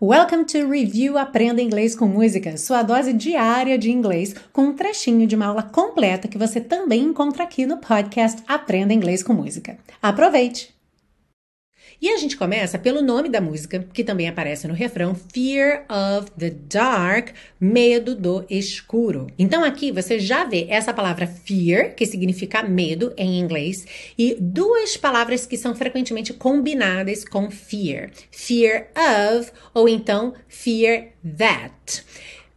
Welcome to Review Aprenda Inglês com Música, sua dose diária de inglês, com um trechinho de uma aula completa que você também encontra aqui no podcast Aprenda Inglês com Música. Aproveite! E a gente começa pelo nome da música, que também aparece no refrão, Fear of the Dark, medo do escuro. Então aqui você já vê essa palavra fear, que significa medo em inglês, e duas palavras que são frequentemente combinadas com fear. Fear of ou então fear that.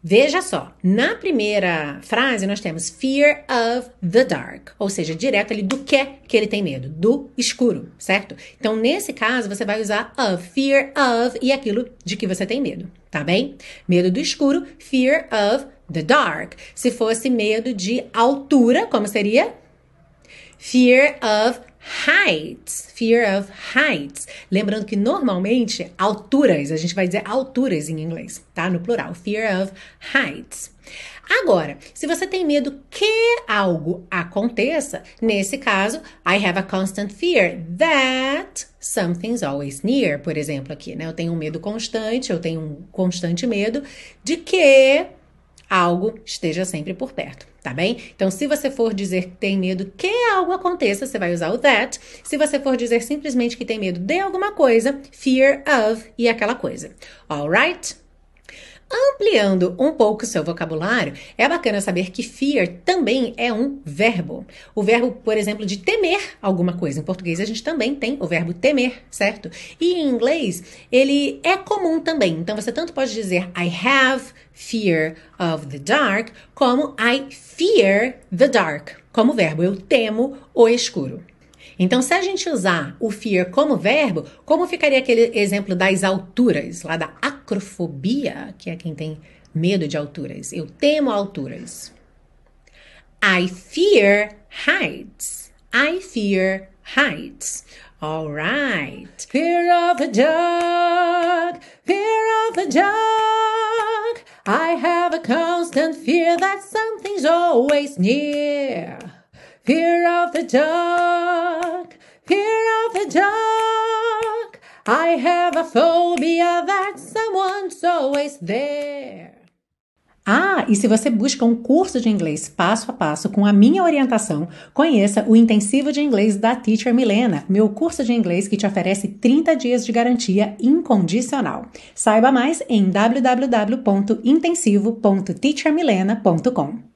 Veja só, na primeira frase nós temos fear of the dark, ou seja, direto ali do que que ele tem medo, do escuro, certo? Então, nesse caso, você vai usar of, fear of e aquilo de que você tem medo, tá bem? Medo do escuro, fear of the dark. Se fosse medo de altura, como seria? Fear of heights, fear of heights. Lembrando que normalmente alturas, a gente vai dizer alturas em inglês, tá? No plural, fear of heights. Agora, se você tem medo que algo aconteça, nesse caso, I have a constant fear that something's always near, por exemplo, aqui, né? Eu tenho um medo constante, eu tenho um constante medo de que algo esteja sempre por perto, tá bem? Então, se você for dizer que tem medo que algo aconteça, você vai usar o that. Se você for dizer simplesmente que tem medo de alguma coisa, fear of e aquela coisa. Alright? Ampliando um pouco seu vocabulário, é bacana saber que fear também é um verbo. O verbo, por exemplo, de temer alguma coisa. Em português a gente também tem o verbo temer, certo? E em inglês ele é comum também. Então você tanto pode dizer I have fear of the dark, como I fear the dark, como verbo. Eu temo o escuro. Então, se a gente usar o fear como verbo, como ficaria aquele exemplo das alturas, lá da acrofobia, que é quem tem medo de alturas? Eu temo alturas. I fear heights. I fear heights. All right. Fear of the dark. Fear of the dark. I have a constant fear that something's always near. Fear of the dark, fear of the dark. I have a phobia that someone's always there. Ah, e se você busca um curso de inglês passo a passo com a minha orientação, conheça o Intensivo de Inglês da Teacher Milena, meu curso de inglês que te oferece 30 dias de garantia incondicional. Saiba mais em www.intensivo.teachermilena.com.